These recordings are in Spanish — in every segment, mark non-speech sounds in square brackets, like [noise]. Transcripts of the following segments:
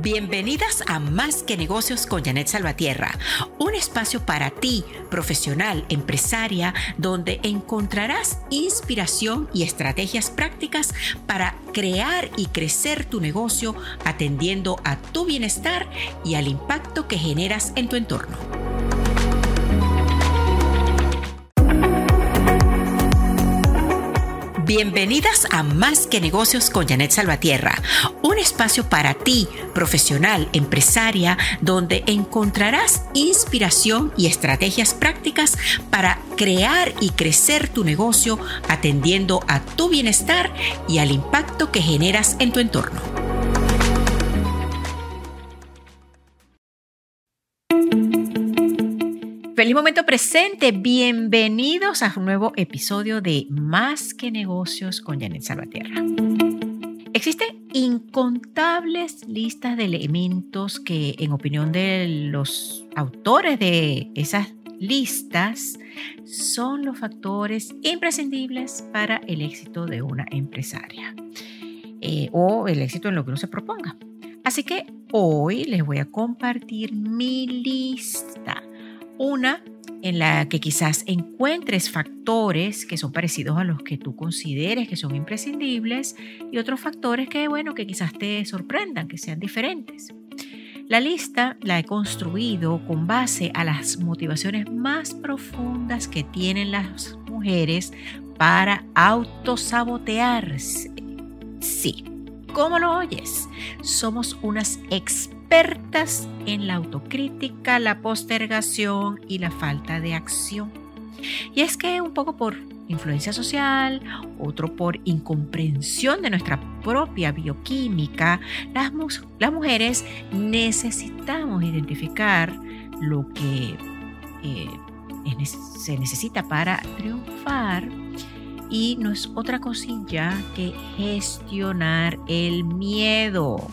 Bienvenidas a Más que Negocios con Janet Salvatierra, un espacio para ti, profesional, empresaria, donde encontrarás inspiración y estrategias prácticas para crear y crecer tu negocio atendiendo a tu bienestar y al impacto que generas en tu entorno. Bienvenidas a Más que Negocios con Janet Salvatierra, un espacio para ti, profesional, empresaria, donde encontrarás inspiración y estrategias prácticas para crear y crecer tu negocio atendiendo a tu bienestar y al impacto que generas en tu entorno. Feliz momento presente, bienvenidos a un nuevo episodio de Más que negocios con Janet Salvatierra. Existen incontables listas de elementos que, en opinión de los autores de esas listas, son los factores imprescindibles para el éxito de una empresaria eh, o el éxito en lo que uno se proponga. Así que hoy les voy a compartir mi lista una en la que quizás encuentres factores que son parecidos a los que tú consideres que son imprescindibles y otros factores que, bueno, que quizás te sorprendan, que sean diferentes. La lista la he construido con base a las motivaciones más profundas que tienen las mujeres para autosabotearse. Sí, ¿cómo lo oyes? Somos unas expertas expertas en la autocrítica, la postergación y la falta de acción. Y es que un poco por influencia social, otro por incomprensión de nuestra propia bioquímica, las, mujeres necesitamos identificar lo que eh, se necesita para triunfar y no es otra cosilla que gestionar el miedo.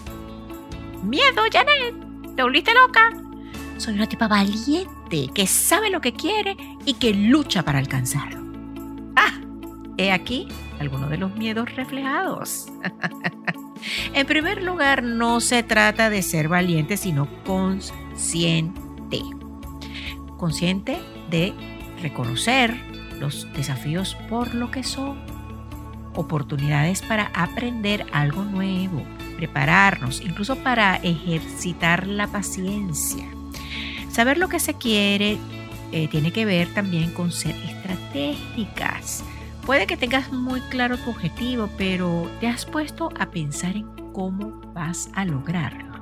Miedo, Janet. ¿Te volviste loca? Soy una tipa valiente que sabe lo que quiere y que lucha para alcanzarlo. Ah, he aquí algunos de los miedos reflejados. [laughs] en primer lugar, no se trata de ser valiente, sino consciente. Consciente de reconocer los desafíos por lo que son. Oportunidades para aprender algo nuevo prepararnos, incluso para ejercitar la paciencia. Saber lo que se quiere eh, tiene que ver también con ser estratégicas. Puede que tengas muy claro tu objetivo, pero te has puesto a pensar en cómo vas a lograrlo.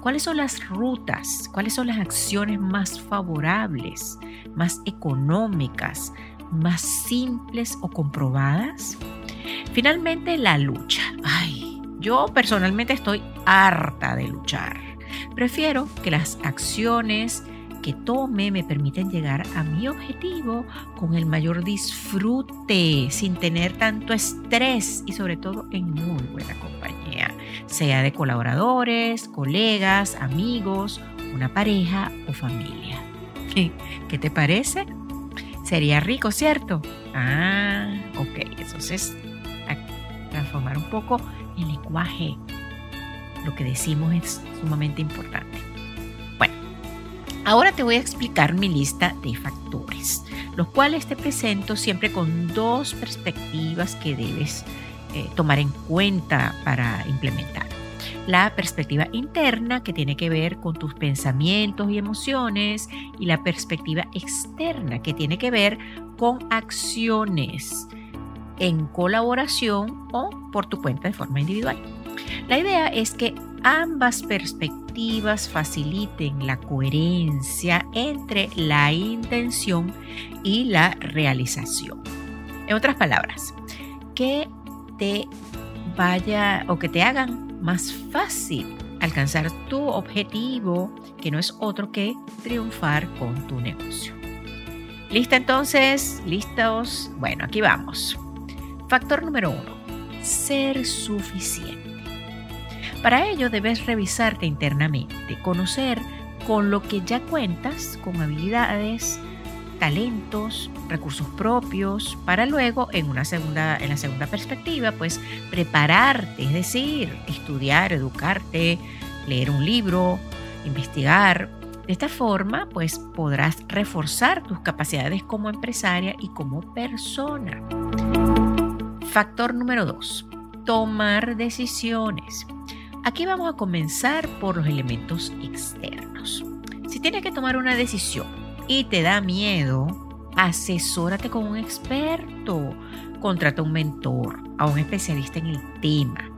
¿Cuáles son las rutas? ¿Cuáles son las acciones más favorables, más económicas, más simples o comprobadas? Finalmente, la lucha. Ay, yo personalmente estoy harta de luchar. Prefiero que las acciones que tome me permiten llegar a mi objetivo con el mayor disfrute, sin tener tanto estrés y sobre todo en muy buena compañía, sea de colaboradores, colegas, amigos, una pareja o familia. ¿Qué, te parece? Sería rico, ¿cierto? Ah, ok, entonces transformar un poco el lenguaje, lo que decimos es sumamente importante. Bueno, ahora te voy a explicar mi lista de factores, los cuales te presento siempre con dos perspectivas que debes eh, tomar en cuenta para implementar. La perspectiva interna, que tiene que ver con tus pensamientos y emociones, y la perspectiva externa, que tiene que ver con acciones en colaboración o por tu cuenta de forma individual. La idea es que ambas perspectivas faciliten la coherencia entre la intención y la realización. En otras palabras, que te vaya o que te hagan más fácil alcanzar tu objetivo, que no es otro que triunfar con tu negocio. ¿Lista entonces? ¿Listos? Bueno, aquí vamos. Factor número uno, ser suficiente. Para ello debes revisarte internamente, conocer con lo que ya cuentas, con habilidades, talentos, recursos propios, para luego en una segunda, en la segunda perspectiva, pues prepararte, es decir, estudiar, educarte, leer un libro, investigar. De esta forma, pues podrás reforzar tus capacidades como empresaria y como persona. Factor número 2. Tomar decisiones. Aquí vamos a comenzar por los elementos externos. Si tienes que tomar una decisión y te da miedo, asesórate con un experto, contrata un mentor, a un especialista en el tema.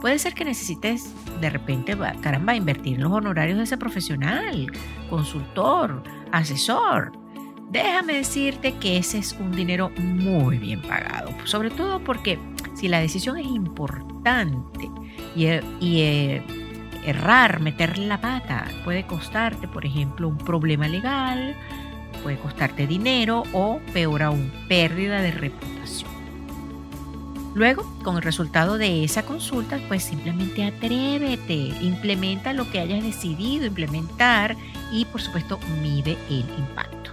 Puede ser que necesites de repente, caramba, invertir en los honorarios de ese profesional, consultor, asesor. Déjame decirte que ese es un dinero muy bien pagado, sobre todo porque si la decisión es importante y, y errar, meter la pata, puede costarte, por ejemplo, un problema legal, puede costarte dinero o, peor aún, pérdida de reputación. Luego, con el resultado de esa consulta, pues simplemente atrévete, implementa lo que hayas decidido implementar y, por supuesto, mide el impacto.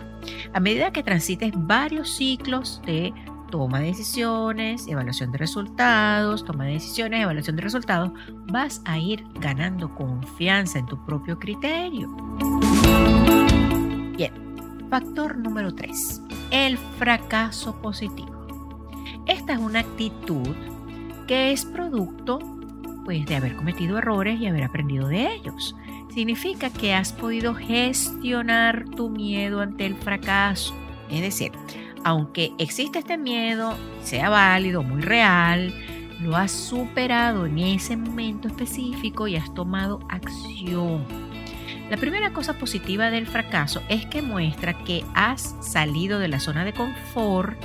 A medida que transites varios ciclos de toma de decisiones, evaluación de resultados, toma de decisiones, evaluación de resultados, vas a ir ganando confianza en tu propio criterio. Bien, factor número 3, el fracaso positivo. Esta es una actitud que es producto pues, de haber cometido errores y haber aprendido de ellos. Significa que has podido gestionar tu miedo ante el fracaso. Es decir, aunque existe este miedo, sea válido, muy real, lo has superado en ese momento específico y has tomado acción. La primera cosa positiva del fracaso es que muestra que has salido de la zona de confort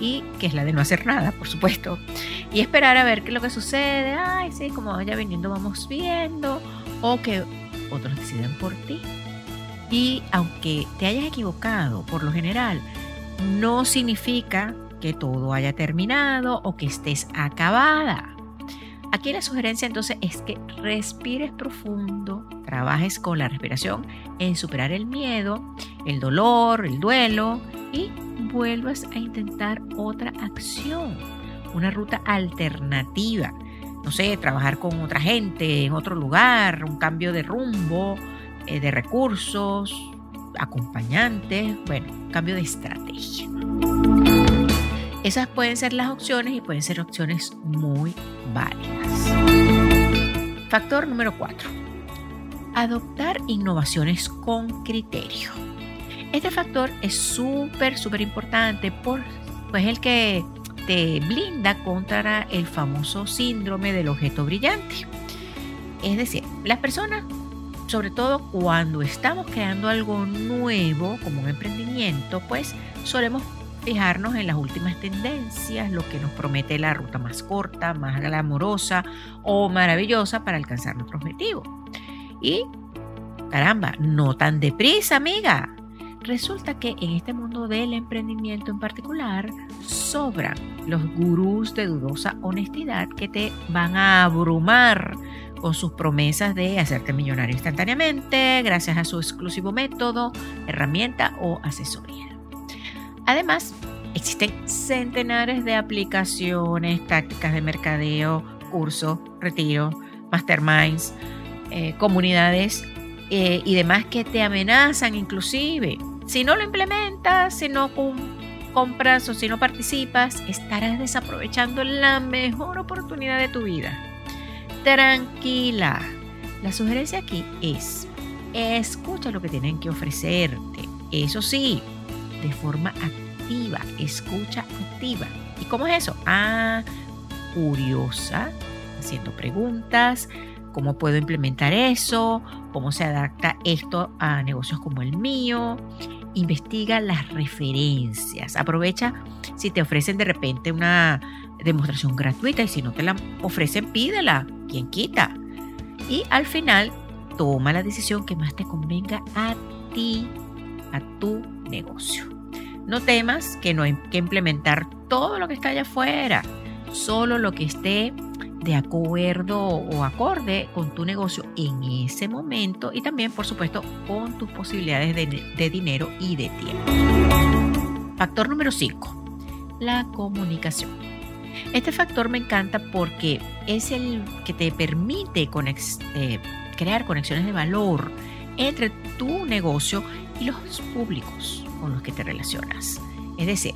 y que es la de no hacer nada, por supuesto, y esperar a ver qué es lo que sucede. Ay, sí, como vaya viniendo vamos viendo, o que otros deciden por ti. Y aunque te hayas equivocado, por lo general, no significa que todo haya terminado o que estés acabada. Aquí la sugerencia entonces es que respires profundo, trabajes con la respiración en superar el miedo, el dolor, el duelo y vuelvas a intentar otra acción, una ruta alternativa. No sé, trabajar con otra gente en otro lugar, un cambio de rumbo, eh, de recursos, acompañantes, bueno, cambio de estrategia. Esas pueden ser las opciones y pueden ser opciones muy válidas. Factor número 4. Adoptar innovaciones con criterio. Este factor es súper, súper importante por, pues el que te blinda contra el famoso síndrome del objeto brillante. Es decir, las personas sobre todo cuando estamos creando algo nuevo como un emprendimiento, pues solemos fijarnos en las últimas tendencias, lo que nos promete la ruta más corta, más glamorosa o maravillosa para alcanzar nuestro objetivo. Y, caramba, no tan deprisa, amiga. Resulta que en este mundo del emprendimiento en particular sobran los gurús de dudosa honestidad que te van a abrumar con sus promesas de hacerte millonario instantáneamente gracias a su exclusivo método, herramienta o asesoría. Además, existen centenares de aplicaciones, tácticas de mercadeo, cursos, retiro, masterminds, eh, comunidades eh, y demás que te amenazan inclusive. Si no lo implementas, si no compras o si no participas, estarás desaprovechando la mejor oportunidad de tu vida tranquila. La sugerencia aquí es, escucha lo que tienen que ofrecerte. Eso sí, de forma activa, escucha activa. ¿Y cómo es eso? Ah, curiosa, haciendo preguntas, cómo puedo implementar eso, cómo se adapta esto a negocios como el mío. Investiga las referencias. Aprovecha si te ofrecen de repente una demostración gratuita y si no te la ofrecen, pídela quien quita. Y al final, toma la decisión que más te convenga a ti, a tu negocio. No temas que no hay que implementar todo lo que está allá afuera, solo lo que esté de acuerdo o acorde con tu negocio en ese momento y también, por supuesto, con tus posibilidades de, de dinero y de tiempo. Factor número 5, la comunicación. Este factor me encanta porque es el que te permite eh, crear conexiones de valor entre tu negocio y los públicos con los que te relacionas. Es decir,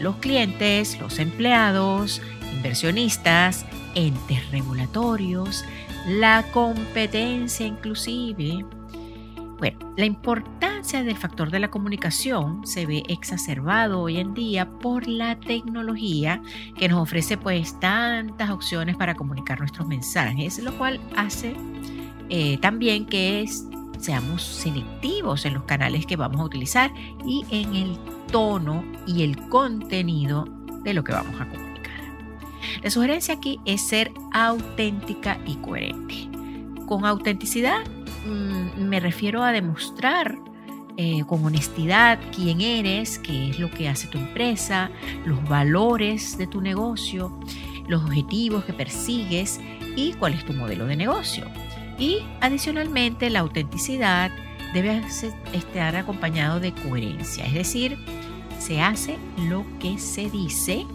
los clientes, los empleados, inversionistas, entes regulatorios, la competencia inclusive. Bueno, la importancia del factor de la comunicación se ve exacerbado hoy en día por la tecnología que nos ofrece pues tantas opciones para comunicar nuestros mensajes, lo cual hace eh, también que seamos selectivos en los canales que vamos a utilizar y en el tono y el contenido de lo que vamos a comunicar. La sugerencia aquí es ser auténtica y coherente. Con autenticidad mm, me refiero a demostrar eh, con honestidad quién eres, qué es lo que hace tu empresa, los valores de tu negocio, los objetivos que persigues y cuál es tu modelo de negocio. Y adicionalmente la autenticidad debe estar acompañado de coherencia, es decir, se hace lo que se dice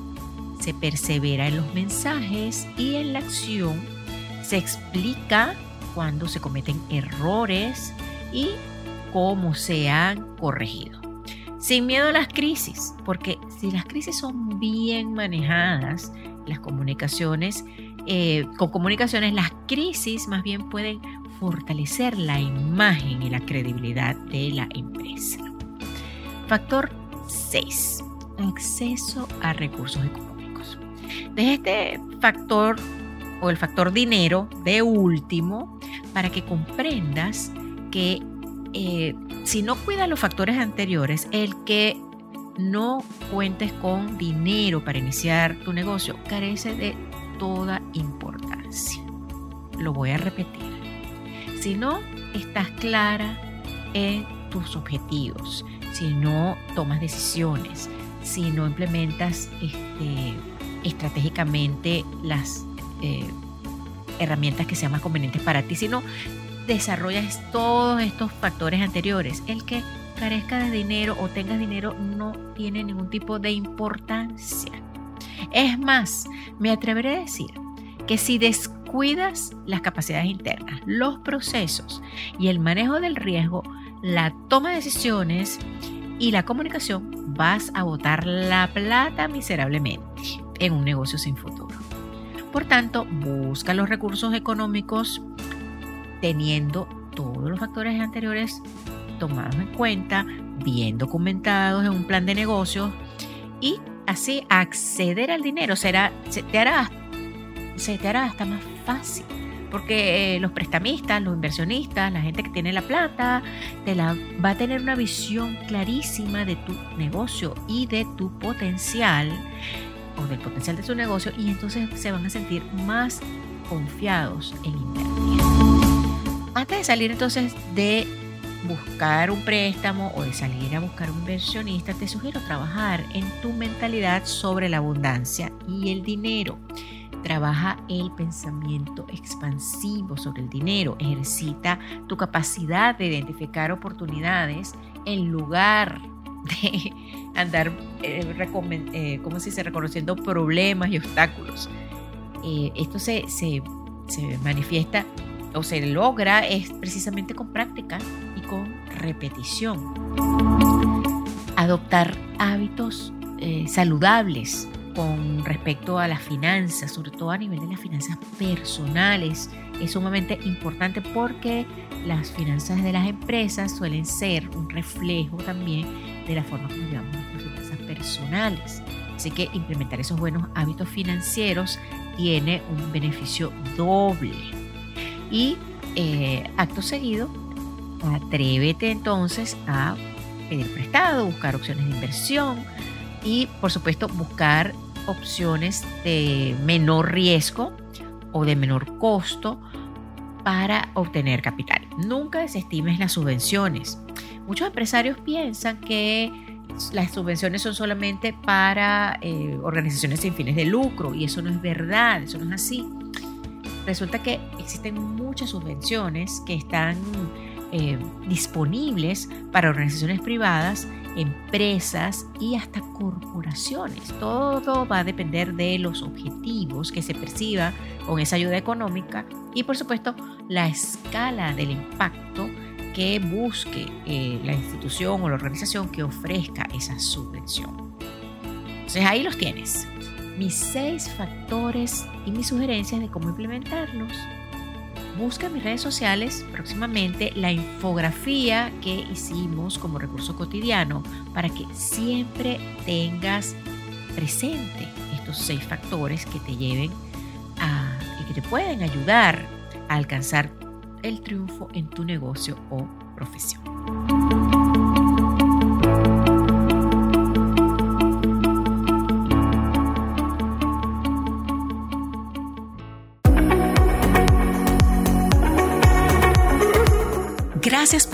se persevera en los mensajes y en la acción, se explica cuando se cometen errores y cómo se han corregido. Sin miedo a las crisis, porque si las crisis son bien manejadas, las comunicaciones, eh, con comunicaciones, las crisis más bien pueden fortalecer la imagen y la credibilidad de la empresa. Factor 6. Acceso a recursos económicos. Deja este factor o el factor dinero de último para que comprendas que eh, si no cuidas los factores anteriores, el que no cuentes con dinero para iniciar tu negocio carece de toda importancia. Lo voy a repetir. Si no estás clara en tus objetivos, si no tomas decisiones, si no implementas este, estratégicamente las eh, herramientas que sean más convenientes para ti, sino desarrollas todos estos factores anteriores. El que carezca de dinero o tengas dinero no tiene ningún tipo de importancia. Es más, me atreveré a decir que si descuidas las capacidades internas, los procesos y el manejo del riesgo, la toma de decisiones y la comunicación, vas a botar la plata miserablemente en un negocio sin futuro. Por tanto, busca los recursos económicos teniendo todos los factores anteriores tomados en cuenta, bien documentados en un plan de negocios y así acceder al dinero será, se, te hará, se te hará hasta más fácil. Porque eh, los prestamistas, los inversionistas, la gente que tiene la plata, te la, va a tener una visión clarísima de tu negocio y de tu potencial o del potencial de su negocio y entonces se van a sentir más confiados en invertir. Antes de salir entonces de buscar un préstamo o de salir a buscar un inversionista, te sugiero trabajar en tu mentalidad sobre la abundancia y el dinero. Trabaja el pensamiento expansivo sobre el dinero. Ejercita tu capacidad de identificar oportunidades en lugar de [laughs] andar, eh, eh ¿cómo se dice?, reconociendo problemas y obstáculos. Eh, esto se, se, se manifiesta o se logra es precisamente con práctica y con repetición. Adoptar hábitos eh, saludables con respecto a las finanzas, sobre todo a nivel de las finanzas personales, es sumamente importante porque las finanzas de las empresas suelen ser un reflejo también de la forma como llevamos nuestras finanzas personales. Así que implementar esos buenos hábitos financieros tiene un beneficio doble. Y eh, acto seguido, atrévete entonces a pedir prestado, buscar opciones de inversión y por supuesto buscar opciones de menor riesgo o de menor costo para obtener capital. Nunca desestimes las subvenciones. Muchos empresarios piensan que las subvenciones son solamente para eh, organizaciones sin fines de lucro y eso no es verdad, eso no es así. Resulta que existen muchas subvenciones que están eh, disponibles para organizaciones privadas, empresas y hasta corporaciones. Todo va a depender de los objetivos que se perciba con esa ayuda económica y por supuesto la escala del impacto que busque eh, la institución o la organización que ofrezca esa subvención. Entonces ahí los tienes. Mis seis factores y mis sugerencias de cómo implementarlos busca en mis redes sociales próximamente la infografía que hicimos como recurso cotidiano para que siempre tengas presente estos seis factores que te lleven y que te pueden ayudar a alcanzar el triunfo en tu negocio o profesión.